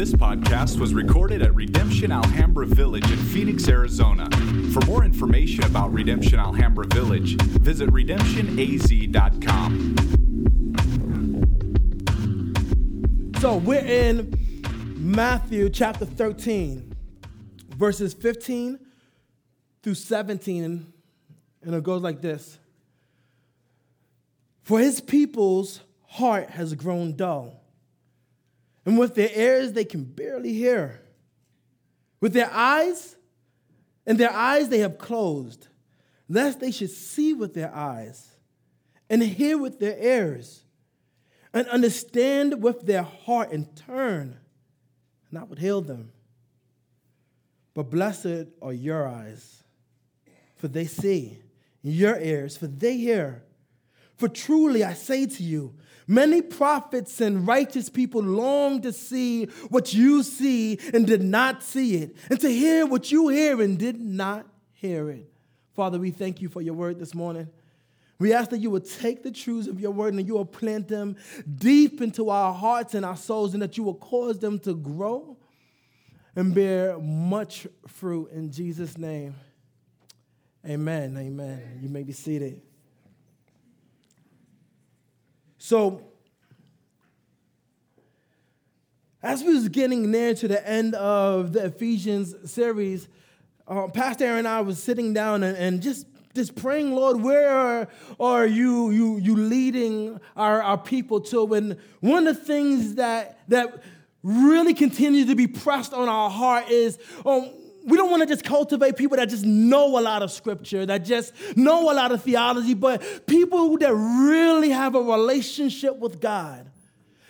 This podcast was recorded at Redemption Alhambra Village in Phoenix, Arizona. For more information about Redemption Alhambra Village, visit redemptionaz.com. So we're in Matthew chapter 13, verses 15 through 17, and it goes like this For his people's heart has grown dull and with their ears they can barely hear. With their eyes, and their eyes they have closed, lest they should see with their eyes, and hear with their ears, and understand with their heart, and turn, and I would heal them. But blessed are your eyes, for they see, your ears, for they hear. For truly I say to you, Many prophets and righteous people long to see what you see and did not see it, and to hear what you hear and did not hear it. Father, we thank you for your word this morning. We ask that you would take the truths of your word and you will plant them deep into our hearts and our souls, and that you will cause them to grow and bear much fruit in Jesus' name. Amen. Amen. You may be seated. So, as we was getting near to the end of the Ephesians series, uh, Pastor Aaron and I was sitting down and, and just just praying, Lord, where are, are you, you, you leading our, our people to? And one of the things that, that really continues to be pressed on our heart is um, we don't want to just cultivate people that just know a lot of scripture, that just know a lot of theology, but people that really have a relationship with God,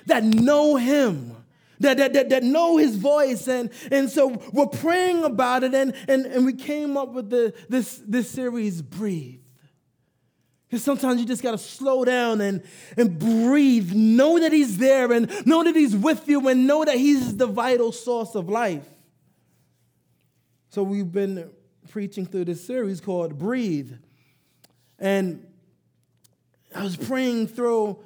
that know Him. That, that, that, that know his voice. And, and so we're praying about it and, and, and we came up with the, this, this series breathe. Because sometimes you just got to slow down and, and breathe. Know that he's there and know that he's with you and know that he's the vital source of life so we've been preaching through this series called Breathe. And I was praying through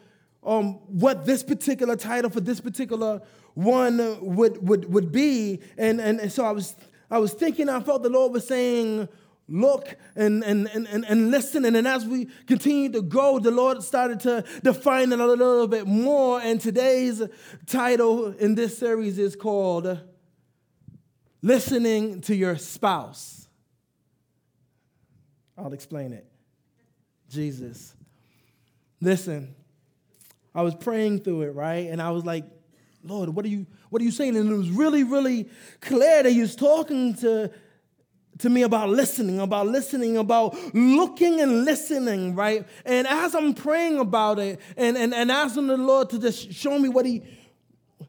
um, what this particular title for this particular one would, would, would be. And, and, and so I was, I was thinking, I felt the Lord was saying, look and, and, and, and listen. And then as we continued to go, the Lord started to define it a little bit more. And today's title in this series is called listening to your spouse. I'll explain it. Jesus. Listen, I was praying through it, right? And I was like, Lord, what are you what are you saying? And it was really, really clear that he was talking to, to me about listening, about listening, about looking and listening, right? And as I'm praying about it and, and, and asking the Lord to just show me what he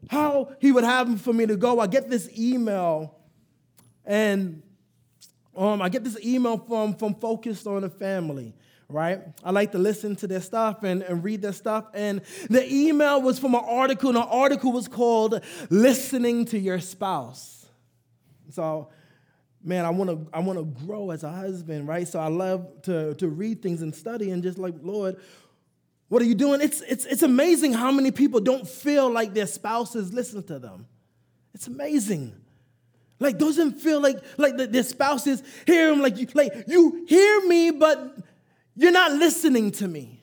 how he would have for me to go, I get this email and um, I get this email from, from Focus on the Family, right? I like to listen to their stuff and, and read their stuff. And the email was from an article, and the article was called Listening to Your Spouse. So, man, I want to I want to grow as a husband, right? So I love to, to read things and study and just like, Lord, what are you doing? It's, it's, it's amazing how many people don't feel like their spouses listen to them. It's amazing. Like doesn't feel like like the, their spouses hear him like you like you hear me, but you're not listening to me.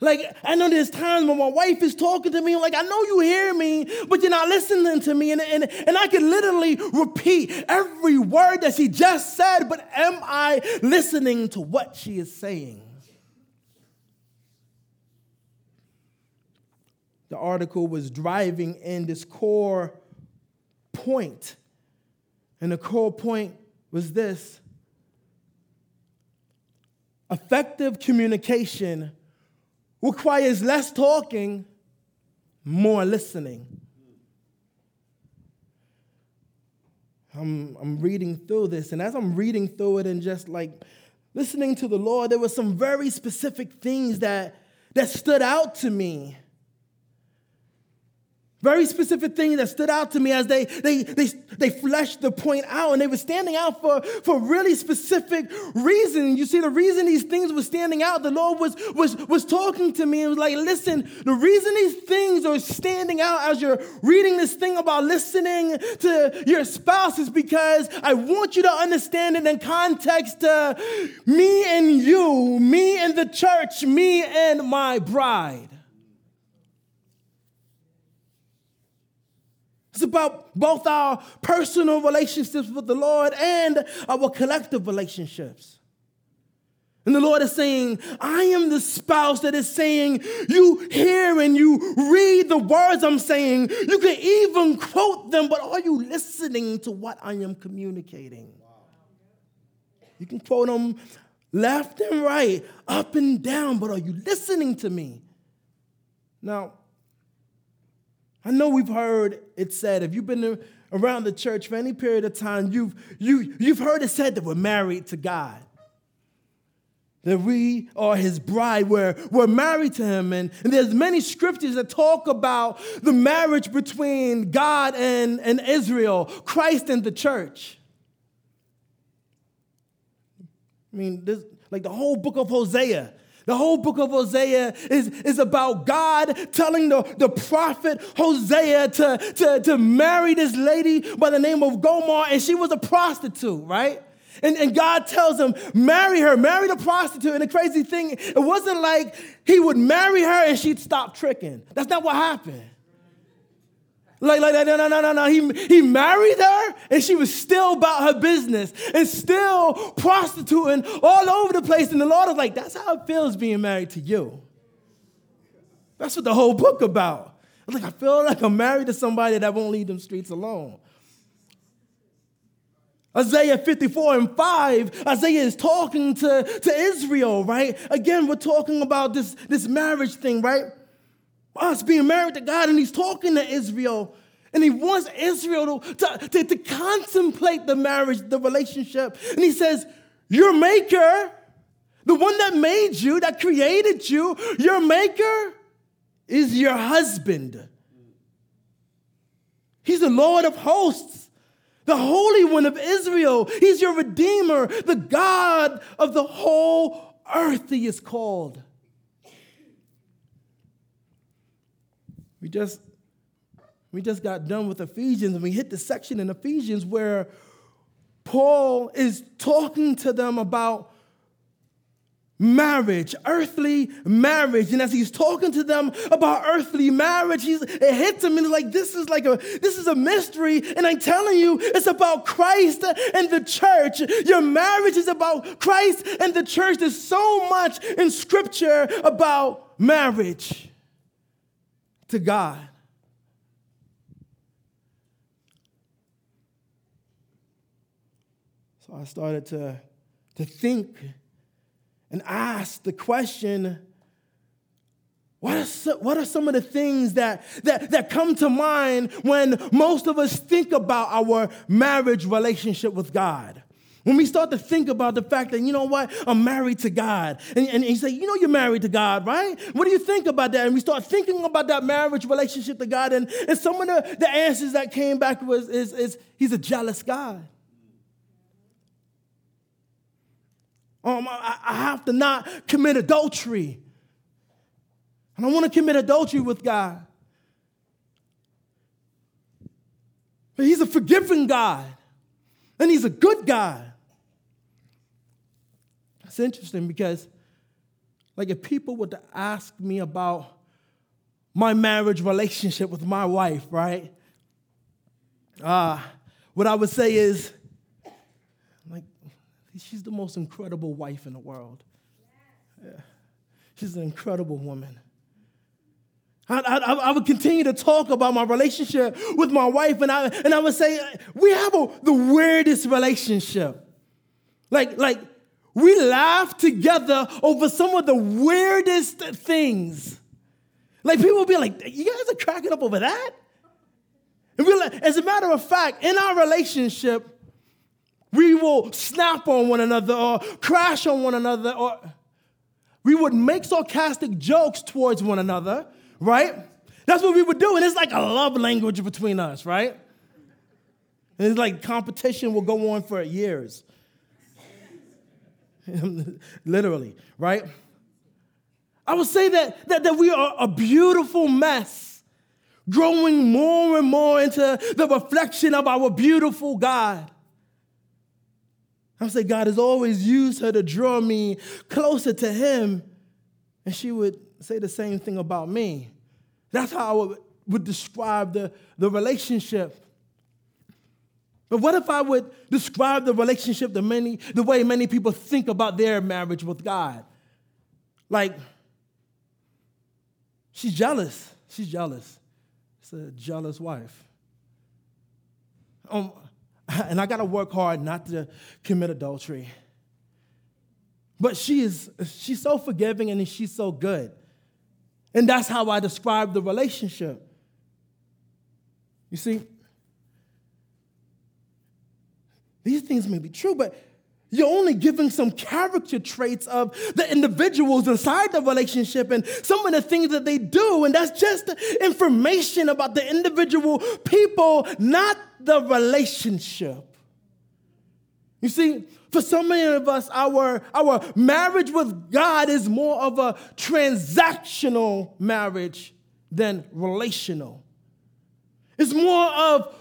Like I know there's times when my wife is talking to me, like I know you hear me, but you're not listening to me. And, and, and I can literally repeat every word that she just said, but am I listening to what she is saying? The article was driving in this core point. And the core point was this effective communication requires less talking, more listening. I'm, I'm reading through this, and as I'm reading through it and just like listening to the Lord, there were some very specific things that, that stood out to me. Very specific things that stood out to me as they, they, they, they fleshed the point out, and they were standing out for, for really specific reasons. You see, the reason these things were standing out, the Lord was, was, was talking to me and was like, listen, the reason these things are standing out as you're reading this thing about listening to your spouse is because I want you to understand it in context to me and you, me and the church, me and my bride. It's about both our personal relationships with the Lord and our collective relationships. And the Lord is saying, I am the spouse that is saying, you hear and you read the words I'm saying. You can even quote them, but are you listening to what I am communicating? You can quote them left and right, up and down, but are you listening to me? Now, I know we've heard it said, if you've been around the church for any period of time, you've, you, you've heard it said that we're married to God. That we are his bride, we're, we're married to him. And, and there's many scriptures that talk about the marriage between God and, and Israel, Christ and the church. I mean, this, like the whole book of Hosea the whole book of Hosea is, is about God telling the, the prophet Hosea to, to, to marry this lady by the name of Gomer, and she was a prostitute, right? And, and God tells him, marry her, marry the prostitute. And the crazy thing, it wasn't like he would marry her and she'd stop tricking. That's not what happened. Like, like, no, no, no, no, no. He, he married her and she was still about her business and still prostituting all over the place. And the Lord was like, that's how it feels being married to you. That's what the whole book about. I like, I feel like I'm married to somebody that won't leave them streets alone. Isaiah 54 and 5, Isaiah is talking to, to Israel, right? Again, we're talking about this, this marriage thing, right? Us being married to God, and he's talking to Israel. And he wants Israel to, to, to, to contemplate the marriage, the relationship. And he says, Your maker, the one that made you, that created you, your maker is your husband. He's the Lord of hosts, the Holy One of Israel. He's your Redeemer, the God of the whole earth, he is called. We just we just got done with Ephesians and we hit the section in Ephesians where Paul is talking to them about marriage, earthly marriage. And as he's talking to them about earthly marriage, he's, it hits him and it's like, this is like a, this is a mystery. And I'm telling you, it's about Christ and the church. Your marriage is about Christ and the church. There's so much in scripture about marriage to God. So I started to, to think and ask the question what are, what are some of the things that, that, that come to mind when most of us think about our marriage relationship with God? When we start to think about the fact that, you know what, I'm married to God. And, and you say, you know, you're married to God, right? What do you think about that? And we start thinking about that marriage relationship to God. And, and some of the, the answers that came back was, is, is he's a jealous God. Um, I, I have to not commit adultery. I don't want to commit adultery with God. But he's a forgiving God. And he's a good God. It's interesting because, like, if people were to ask me about my marriage relationship with my wife, right? Uh, what I would say is, like, she's the most incredible wife in the world. Yeah. She's an incredible woman. I, I, I, would continue to talk about my relationship with my wife, and I, and I would say, we have a, the weirdest relationship. Like, like we laugh together over some of the weirdest things. Like people will be like, you guys are cracking up over that? And we like, as a matter of fact, in our relationship, we will snap on one another or crash on one another, or we would make sarcastic jokes towards one another, right? That's what we would do. And it's like a love language between us, right? And it's like competition will go on for years. Literally, right? I would say that, that, that we are a beautiful mess, growing more and more into the reflection of our beautiful God. I would say God has always used her to draw me closer to Him. And she would say the same thing about me. That's how I would, would describe the, the relationship. But what if I would describe the relationship the, many, the way many people think about their marriage with God? Like, she's jealous. She's jealous. It's a jealous wife. Um, and I got to work hard not to commit adultery. But she is she's so forgiving and she's so good. And that's how I describe the relationship. You see, these things may be true, but you're only giving some character traits of the individuals inside the relationship and some of the things that they do. And that's just information about the individual people, not the relationship. You see, for so many of us, our, our marriage with God is more of a transactional marriage than relational. It's more of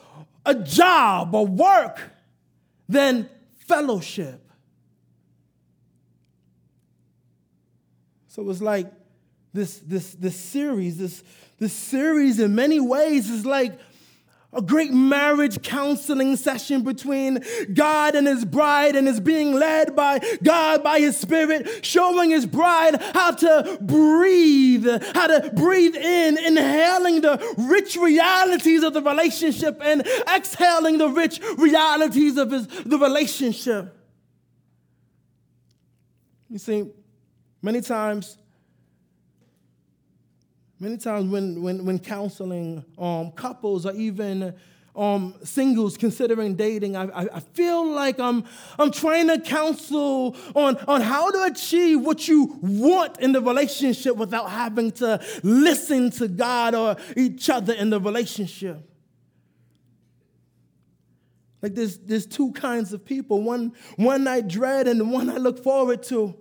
a job, a work, than fellowship. So it's like this, this, this series, this, this series in many ways is like a great marriage counseling session between God and his bride, and is being led by God by his spirit, showing his bride how to breathe, how to breathe in, inhaling the rich realities of the relationship and exhaling the rich realities of his, the relationship. You see, many times Many times when, when, when counseling um, couples or even um, singles considering dating, I, I, I, feel like I'm, I'm trying to counsel on, on how to achieve what you want in the relationship without having to listen to God or each other in the relationship. Like there's, there's two kinds of people, one, one I dread and one I look forward to.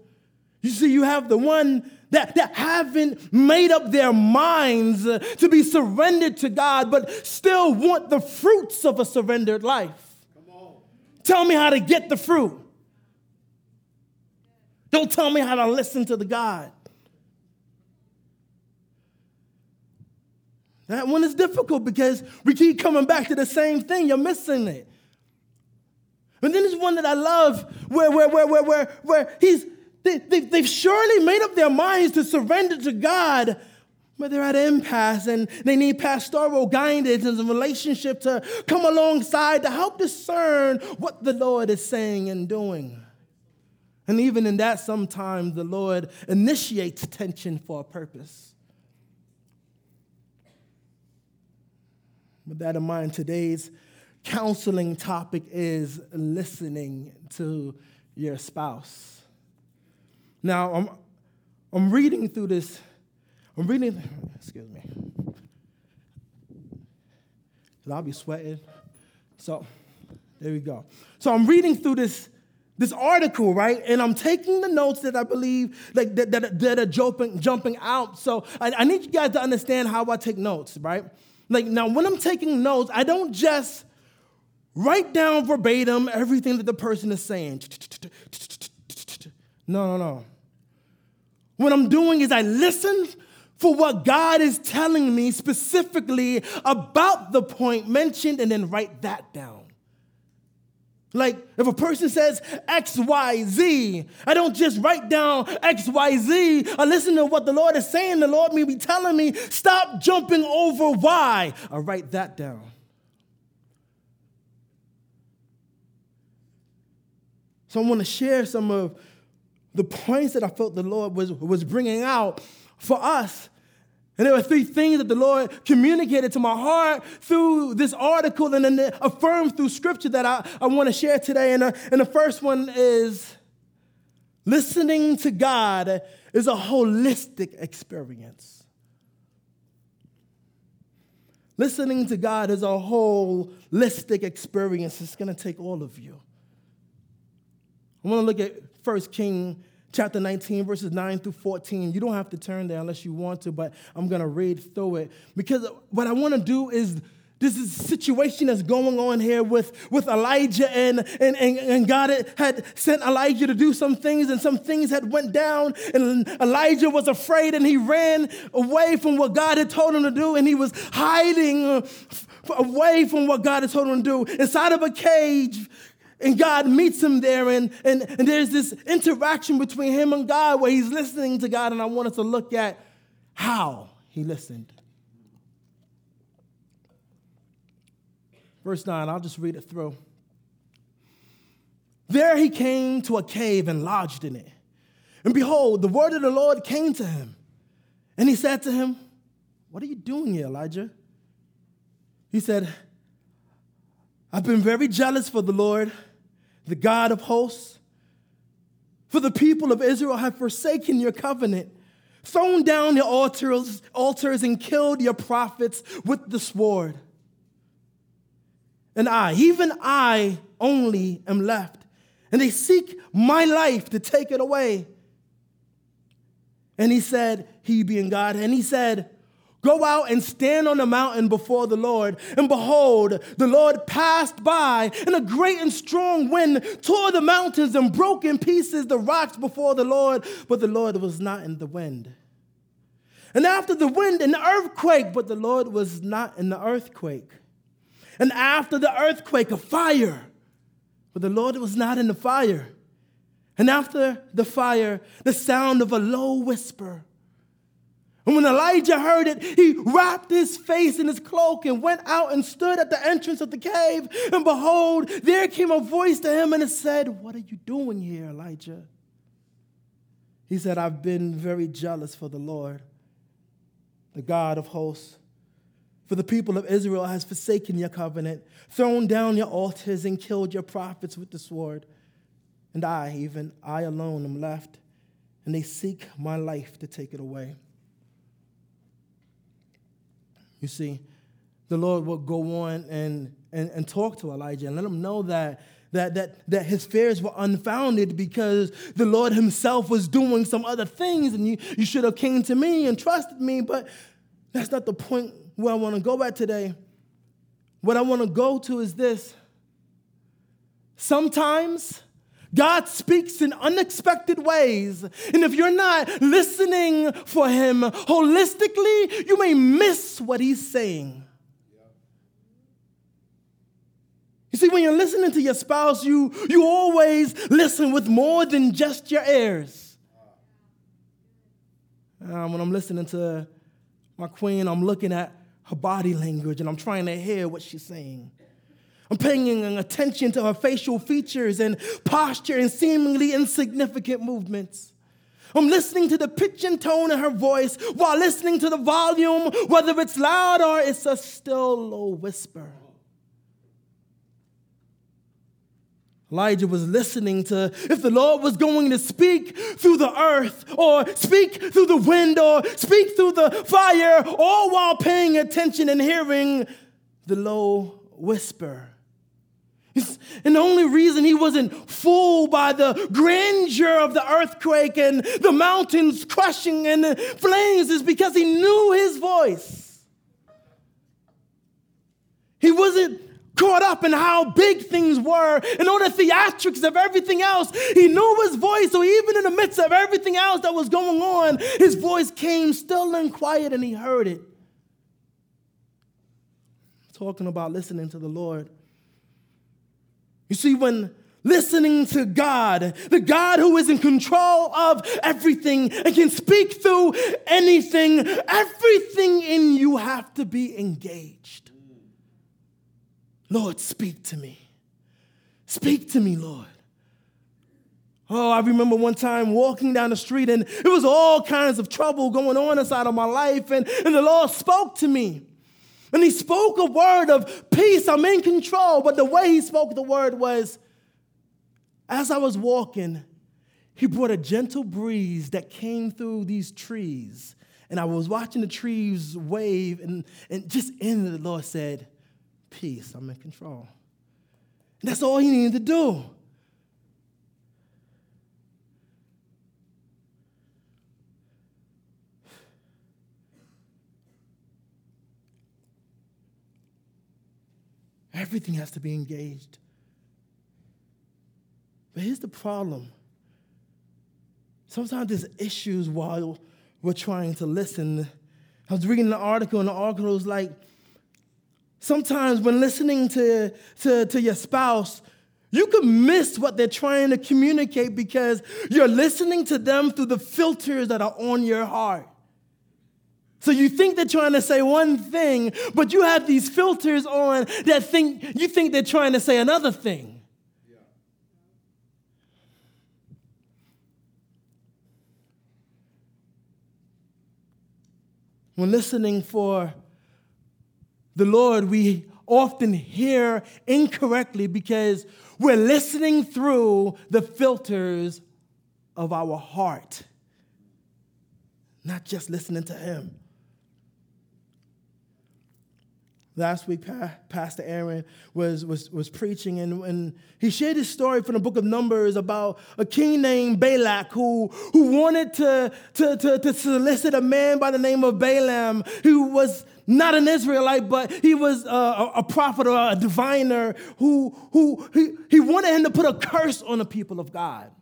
You see, you have the one that, that haven't made up their minds to be surrendered to God, but still want the fruits of a surrendered life. Tell me how to get the fruit. Don't tell me how to listen to the God. That one is difficult because we keep coming back to the same thing. You're missing it. And then there's one that I love where, where, where, where, where, where he's they, they, they've surely made up their minds to surrender to God, but they're at an impasse and they need pastoral guidance and a relationship to come alongside to help discern what the Lord is saying and doing. And even in that, sometimes the Lord initiates tension for a purpose. With that in mind, today's counseling topic is listening to your spouse. Now, I'm, I'm reading through this. I'm reading, excuse me. Because I'll be sweating. So, there we go. So, I'm reading through this, this article, right? And I'm taking the notes that I believe like, that, that, that are jumping, jumping out. So, I, I need you guys to understand how I take notes, right? Like, now, when I'm taking notes, I don't just write down verbatim everything that the person is saying. No, no, no. What I'm doing is I listen for what God is telling me specifically about the point mentioned and then write that down. Like if a person says X, Y, Z, I don't just write down X, Y, Z. I listen to what the Lord is saying. The Lord may be telling me, stop jumping over Y. I write that down. So I want to share some of the points that I felt the Lord was, was bringing out for us. And there were three things that the Lord communicated to my heart through this article and then affirmed through scripture that I, I want to share today. And, uh, and the first one is listening to God is a holistic experience. Listening to God is a holistic experience. It's going to take all of you. I want to look at 1 King chapter 19, verses 9 through 14. You don't have to turn there unless you want to, but I'm going to read through it. Because what I want to do is this is a situation that's going on here with, with Elijah and, and, and, and God had sent Elijah to do some things and some things had went down and Elijah was afraid and he ran away from what God had told him to do and he was hiding uh, away from what God had told him to do inside of a cage and God meets him there, and, and, and there's this interaction between him and God where he's listening to God, and I want us to look at how he listened. Verse 9, I'll just read it through. There he came to a cave and lodged in it. And behold, the word of the Lord came to him. And he said to him, What are you doing here, Elijah? He said, I've been very jealous for the Lord, the God of hosts. For the people of Israel have forsaken your covenant, thrown down your altars, altars and killed your prophets with the sword and I, even I only am left. And they seek my life to take it away. And he said, He being God, and he said, Go out and stand on the mountain before the Lord. And behold, the Lord passed by, and a great and strong wind tore the mountains and broke in pieces the rocks before the Lord, but the Lord was not in the wind. And after the wind, an earthquake, but the Lord was not in the earthquake. And after the earthquake, a fire. But the Lord was not in the fire. And after the fire, the sound of a low whisper. And when Elijah heard it, he wrapped his face in his cloak and went out and stood at the entrance of the cave. And behold, there came a voice to him and it said, What are you doing here, Elijah? He said, I've been very jealous for the Lord, the God of hosts. For the people of Israel has forsaken your covenant, thrown down your altars, and killed your prophets with the sword. And I, even I alone, am left, and they seek my life to take it away. You see, the Lord will go on and, and, and talk to Elijah and let him know that, that, that, that his fears were unfounded because the Lord himself was doing some other things and you, you should have came to me and trusted me. But that's not the point where I want to go at today, what I want to go to is this. Sometimes God speaks in unexpected ways. And if you're not listening for Him holistically, you may miss what He's saying. You see, when you're listening to your spouse, you, you always listen with more than just your ears. Uh, when I'm listening to my queen, I'm looking at her body language and I'm trying to hear what she's saying. I'm paying attention to her facial features and posture and seemingly insignificant movements. I'm listening to the pitch and tone of her voice while listening to the volume, whether it's loud or it's a still low whisper. Elijah was listening to if the Lord was going to speak through the earth or speak through the wind or speak through the fire, all while paying attention and hearing the low whisper. And the only reason he wasn't fooled by the grandeur of the earthquake and the mountains crushing and the flames is because he knew his voice. He wasn't caught up in how big things were and all the theatrics of everything else. He knew his voice, so even in the midst of everything else that was going on, his voice came still and quiet and he heard it. Talking about listening to the Lord. You see, when listening to God, the God who is in control of everything and can speak through anything, everything in you have to be engaged. Lord, speak to me. Speak to me, Lord. Oh, I remember one time walking down the street and it was all kinds of trouble going on inside of my life, and, and the Lord spoke to me. And He spoke a word of peace. I'm in control. But the way He spoke the word was as I was walking, He brought a gentle breeze that came through these trees And I was watching the trees wave, and, and just in the Lord said, Peace, I'm in control. And that's all he needed to do. Everything has to be engaged. But here's the problem. Sometimes there's issues while we're trying to listen. I was reading an article, and the article was like, sometimes when listening to, to, to your spouse, you can miss what they're trying to communicate because you're listening to them through the filters that are on your heart. So you think they're trying to say one thing, but you have these filters on that think you think they're trying to say another thing. When listening for the Lord, we often hear incorrectly because we're listening through the filters of our heart, not just listening to Him. Last week, Pastor Aaron was, was, was preaching, and, and he shared his story from the book of Numbers about a king named Balak who, who wanted to, to, to, to solicit a man by the name of Balaam who was not an Israelite, but he was a, a prophet or a diviner who, who he, he wanted him to put a curse on the people of God.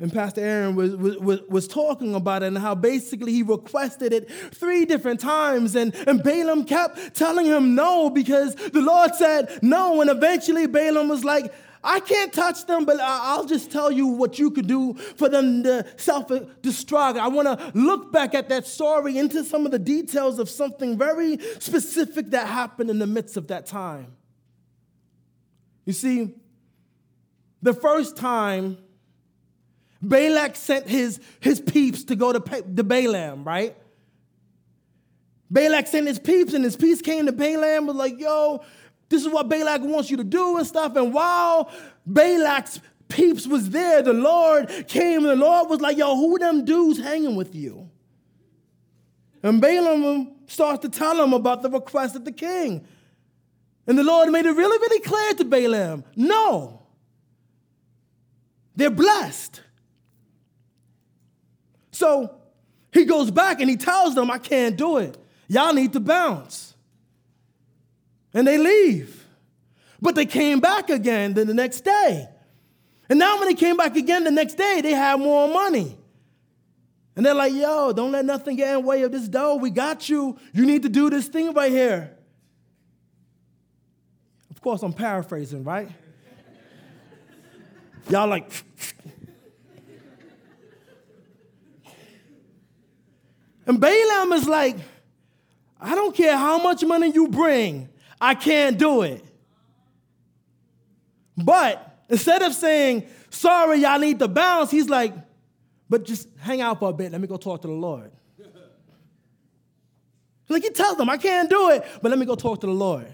And Pastor Aaron was, was, was talking about it and how basically he requested it three different times. And, and Balaam kept telling him no because the Lord said no. And eventually Balaam was like, I can't touch them, but I'll just tell you what you could do for them to self destruct. I want to look back at that story into some of the details of something very specific that happened in the midst of that time. You see, the first time Balak sent his, his peeps to go to, to Balaam, right? Balak sent his peeps, and his peeps came to Balaam, was like, yo, this is what Balak wants you to do and stuff. And while Balak's peeps was there, the Lord came, and the Lord was like, yo, who them dudes hanging with you? And Balaam starts to tell him about the request of the king. And the Lord made it really, really clear to Balaam no, they're blessed. So he goes back and he tells them, I can't do it. Y'all need to bounce. And they leave. But they came back again the next day. And now, when they came back again the next day, they had more money. And they're like, yo, don't let nothing get in the way of this dough. We got you. You need to do this thing right here. Of course, I'm paraphrasing, right? Y'all like, And Balaam is like, I don't care how much money you bring, I can't do it. But instead of saying, sorry, y'all need to bounce, he's like, but just hang out for a bit. Let me go talk to the Lord. like he tells them, I can't do it, but let me go talk to the Lord.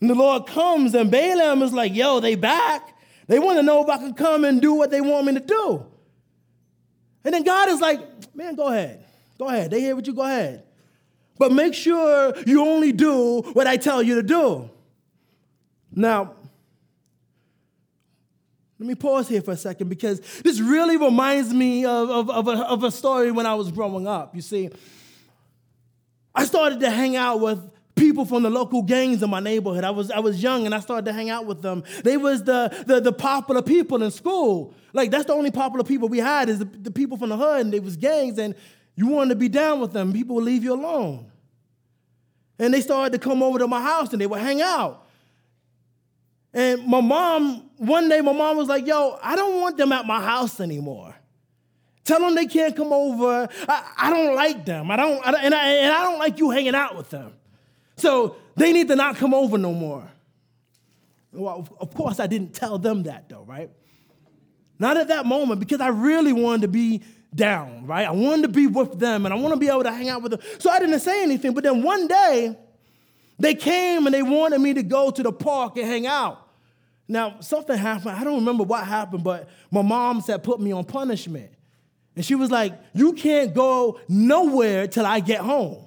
And the Lord comes, and Balaam is like, yo, they back. They want to know if I can come and do what they want me to do. And then God is like, man, go ahead. Go ahead. They hear what you go ahead. But make sure you only do what I tell you to do. Now, let me pause here for a second because this really reminds me of, of, of, a, of a story when I was growing up. You see, I started to hang out with people from the local gangs in my neighborhood. I was, I was young and I started to hang out with them. They was the, the, the popular people in school. Like that's the only popular people we had is the, the people from the hood and they was gangs and you wanted to be down with them. People would leave you alone. And they started to come over to my house and they would hang out. And my mom, one day my mom was like, yo, I don't want them at my house anymore. Tell them they can't come over. I, I don't like them. I don't, I, and, I, and I don't like you hanging out with them. So they need to not come over no more. Well, of course, I didn't tell them that though, right? Not at that moment because I really wanted to be down, right? I wanted to be with them and I want to be able to hang out with them. So I didn't say anything. But then one day, they came and they wanted me to go to the park and hang out. Now, something happened. I don't remember what happened, but my mom said, put me on punishment. And she was like, You can't go nowhere till I get home.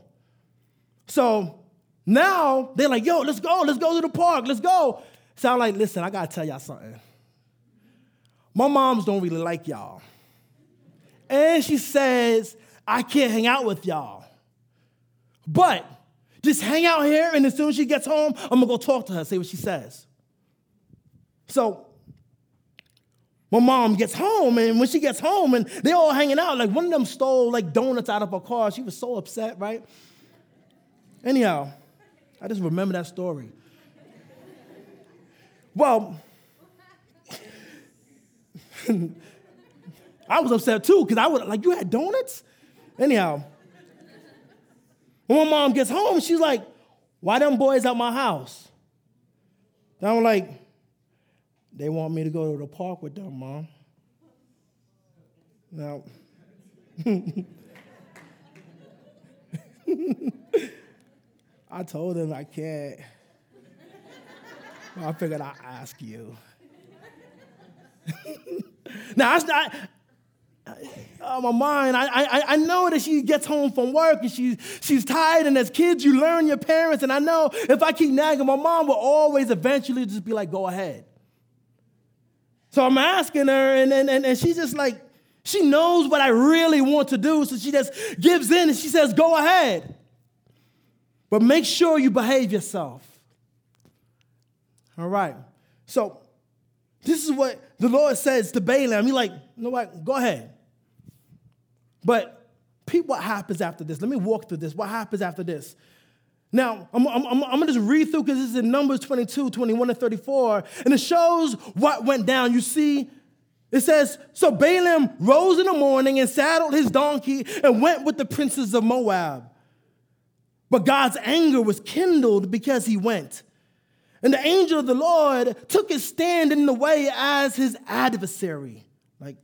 So now they're like, Yo, let's go. Let's go to the park. Let's go. So I'm like, Listen, I got to tell y'all something. My moms don't really like y'all. And she says, I can't hang out with y'all. But just hang out here, and as soon as she gets home, I'm gonna go talk to her, see what she says. So my mom gets home, and when she gets home, and they're all hanging out, like one of them stole like donuts out of her car. She was so upset, right? Anyhow, I just remember that story. Well, I was upset too, because I would like, you had donuts? Anyhow, when my mom gets home, she's like, why them boys at my house? And I'm like, they want me to go to the park with them, mom. Now, I told him I can't. I figured I'd ask you. now, that's not, uh, my mind, I, I, I know that she gets home from work and she, she's tired, and as kids, you learn your parents. And I know if I keep nagging, my mom will always eventually just be like, go ahead. So I'm asking her, and, and, and, and she's just like, she knows what I really want to do, so she just gives in and she says, Go ahead. But make sure you behave yourself. All right. So this is what the Lord says to Balaam. He's like, you know what? Go ahead. But peep what happens after this. Let me walk through this. What happens after this? Now, I'm, I'm, I'm, I'm, gonna just read through because this is in Numbers 22, 21 and 34, and it shows what went down. You see, it says, So Balaam rose in the morning and saddled his donkey and went with the princes of Moab. But God's anger was kindled because he went. And the angel of the Lord took his stand in the way as his adversary. Like,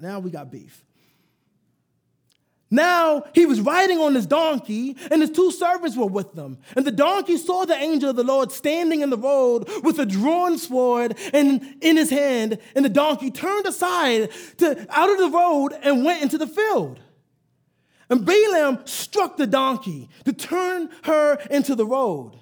now we got beef. Now he was riding on his donkey, and his two servants were with them. And the donkey saw the angel of the Lord standing in the road with a drawn sword and in his hand, and the donkey turned aside to, out of the road and went into the field. And Balaam struck the donkey to turn her into the road.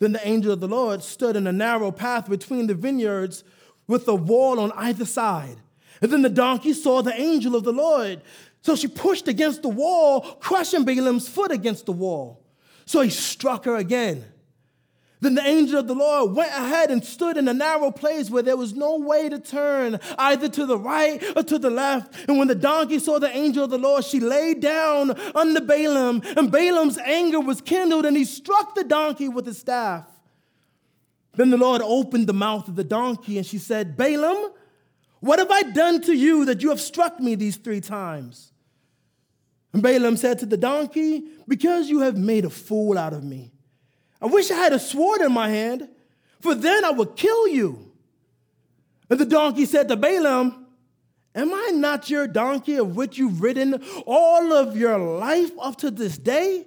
Then the angel of the Lord stood in a narrow path between the vineyards with a wall on either side. And then the donkey saw the angel of the Lord so she pushed against the wall, crushing Balaam's foot against the wall. So he struck her again. Then the angel of the Lord went ahead and stood in a narrow place where there was no way to turn, either to the right or to the left. And when the donkey saw the angel of the Lord, she lay down under Balaam, and Balaam's anger was kindled, and he struck the donkey with his staff. Then the Lord opened the mouth of the donkey, and she said, Balaam, what have I done to you that you have struck me these three times? And Balaam said to the donkey, Because you have made a fool out of me. I wish I had a sword in my hand, for then I would kill you. And the donkey said to Balaam, Am I not your donkey of which you've ridden all of your life up to this day?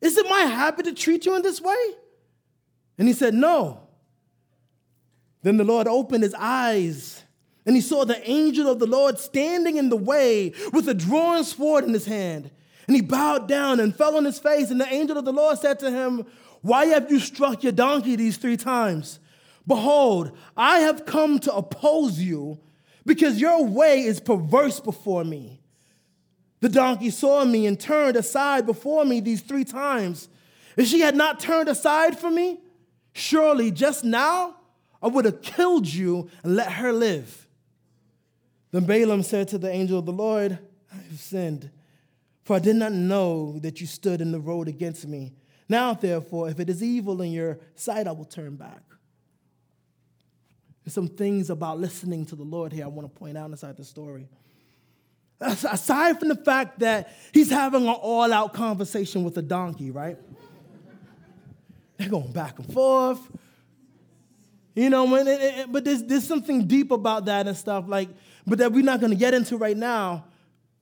Is it my habit to treat you in this way? And he said, No. Then the Lord opened his eyes and he saw the angel of the Lord standing in the way with a drawn sword in his hand. And he bowed down and fell on his face. And the angel of the Lord said to him, Why have you struck your donkey these three times? Behold, I have come to oppose you because your way is perverse before me. The donkey saw me and turned aside before me these three times. If she had not turned aside from me, surely just now I would have killed you and let her live. Then Balaam said to the angel of the Lord, I have sinned, for I did not know that you stood in the road against me. Now, therefore, if it is evil in your sight, I will turn back. There's some things about listening to the Lord here I want to point out inside the story. Aside from the fact that he's having an all out conversation with a donkey, right? They're going back and forth. You know, when it, it, but there's, there's something deep about that and stuff. Like, but that we're not going to get into right now.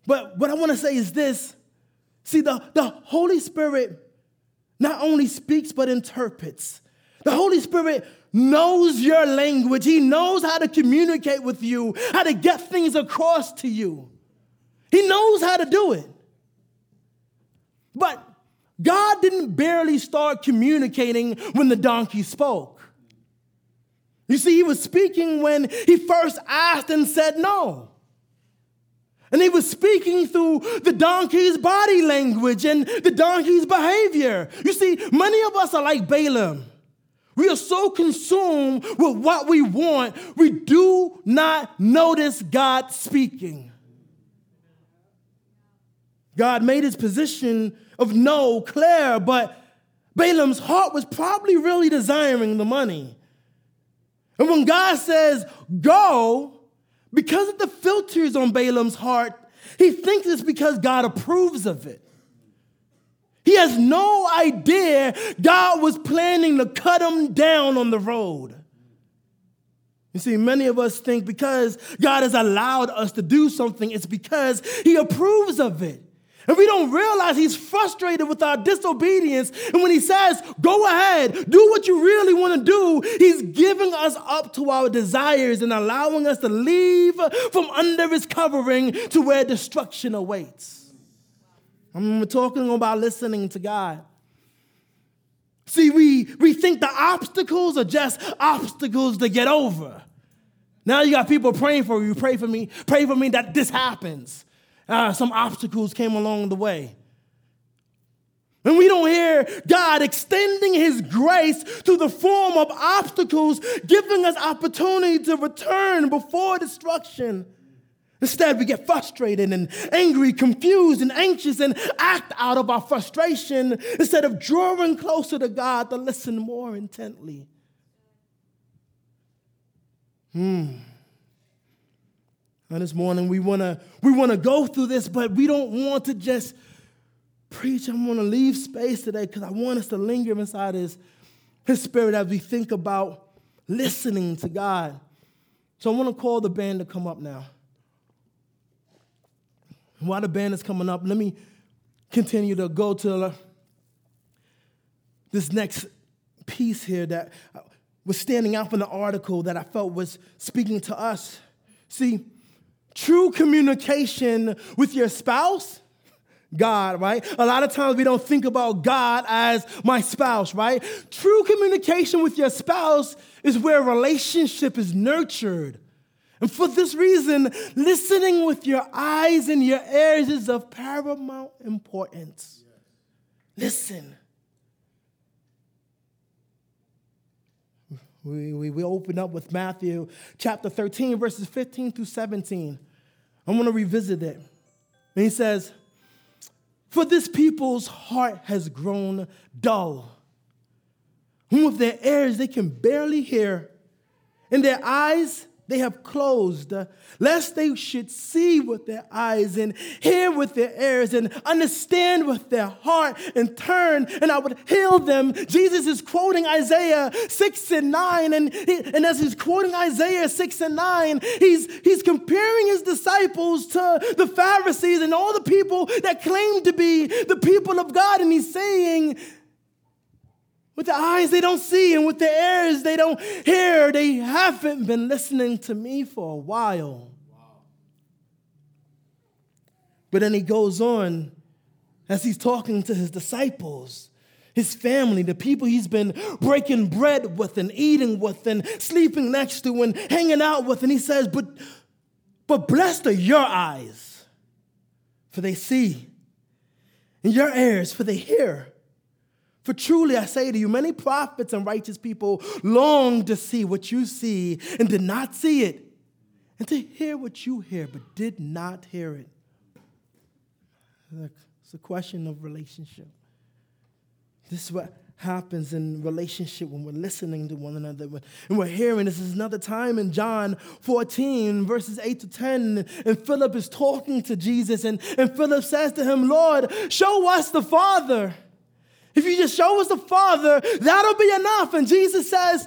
But what I want to say is this see, the, the Holy Spirit not only speaks but interprets. The Holy Spirit knows your language. He knows how to communicate with you, how to get things across to you. He knows how to do it. But God didn't barely start communicating when the donkey spoke. You see, he was speaking when he first asked and said no. And he was speaking through the donkey's body language and the donkey's behavior. You see, many of us are like Balaam. We are so consumed with what we want, we do not notice God speaking. God made his position of no clear, but Balaam's heart was probably really desiring the money. And when God says, go, because of the filters on Balaam's heart, he thinks it's because God approves of it. He has no idea God was planning to cut him down on the road. You see, many of us think because God has allowed us to do something, it's because He approves of it. And we don't realize he's frustrated with our disobedience. And when he says, go ahead, do what you really want to do, he's giving us up to our desires and allowing us to leave from under his covering to where destruction awaits. I'm talking about listening to God. See, we, we think the obstacles are just obstacles to get over. Now you got people praying for you. Pray for me. Pray for me that this happens uh, some obstacles came along the way. And we don't hear God extending His grace through the form of obstacles, giving us opportunity to return before destruction. Instead, we get frustrated and angry, confused, and anxious and act out of our frustration instead of drawing closer to God to listen more intently. Hmm. And this morning we wanna we wanna go through this, but we don't want to just preach. I want to leave space today because I want us to linger inside his, his spirit as we think about listening to God. So I want to call the band to come up now. While the band is coming up, let me continue to go to this next piece here that was standing out from the article that I felt was speaking to us. See, True communication with your spouse, God, right? A lot of times we don't think about God as my spouse, right? True communication with your spouse is where relationship is nurtured. And for this reason, listening with your eyes and your ears is of paramount importance. Listen. We, we, we open up with Matthew chapter 13, verses 15 through 17. I'm going to revisit it. And he says, For this people's heart has grown dull, whom with their ears they can barely hear, and their eyes they have closed, uh, lest they should see with their eyes and hear with their ears and understand with their heart and turn, and I would heal them. Jesus is quoting Isaiah 6 and 9, and, he, and as he's quoting Isaiah 6 and 9, he's, he's comparing his disciples to the Pharisees and all the people that claim to be the people of God, and he's saying, with the eyes, they don't see, and with the ears, they don't hear. They haven't been listening to me for a while. But then he goes on as he's talking to his disciples, his family, the people he's been breaking bread with and eating with and sleeping next to and hanging out with. And he says, But, but blessed are your eyes, for they see, and your ears, for they hear. For truly I say to you, many prophets and righteous people long to see what you see and did not see it, and to hear what you hear but did not hear it. It's a question of relationship. This is what happens in relationship when we're listening to one another and we're hearing. This is another time in John 14, verses 8 to 10. And Philip is talking to Jesus, and, and Philip says to him, Lord, show us the Father if you just show us the Father, that'll be enough. And Jesus says,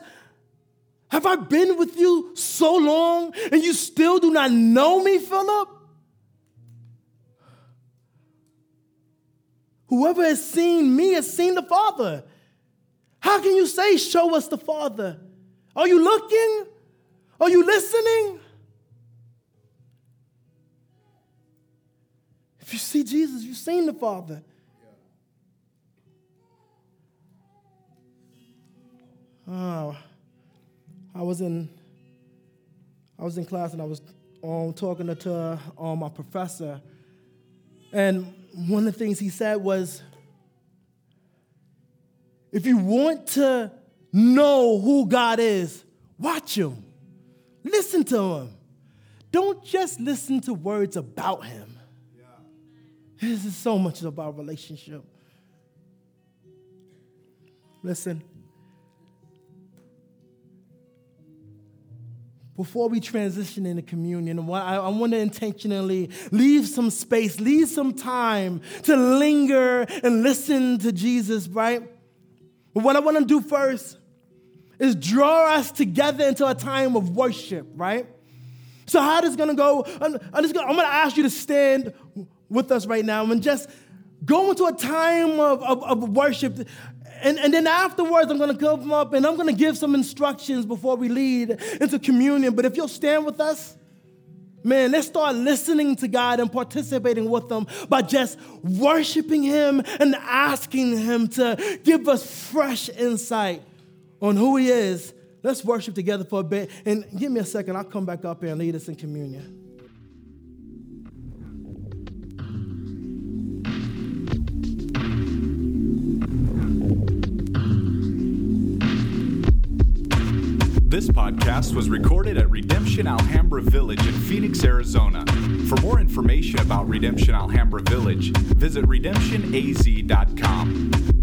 Have I been with you so long and you still do not know me, Philip? Whoever has seen me has seen the Father. How can you say, Show us the Father? Are you looking? Are you listening? If you see Jesus, you've seen the Father. Oh, I was in I was in class and I was um, talking to, um, my professor, and one of the things he said was, if you want to know who God is, watch him. Listen to him. Don't just listen to words about him. Yeah. This is so much about relationship. Listen. Before we transition into communion, I, want to intentionally leave some space, leave some time to linger and listen to Jesus, right? But what I want to do first is draw us together into a time of worship, right? So how this gonna go? I'm, I'm just gonna, I'm gonna ask you to stand with us right now and just go into a time of, of, of worship. And, and then afterwards, I'm gonna come up and I'm gonna give some instructions before we lead into communion. But if you'll stand with us, Man, let's start listening to God and participating with Him by just worshiping Him and asking Him to give us fresh insight on who He is. Let's worship together for a bit. And give me a second, I'll come back up here and lead us in communion. This podcast was recorded at Redemption Alhambra Village in Phoenix, Arizona. For more information about Redemption Alhambra Village, visit redemptionaz.com.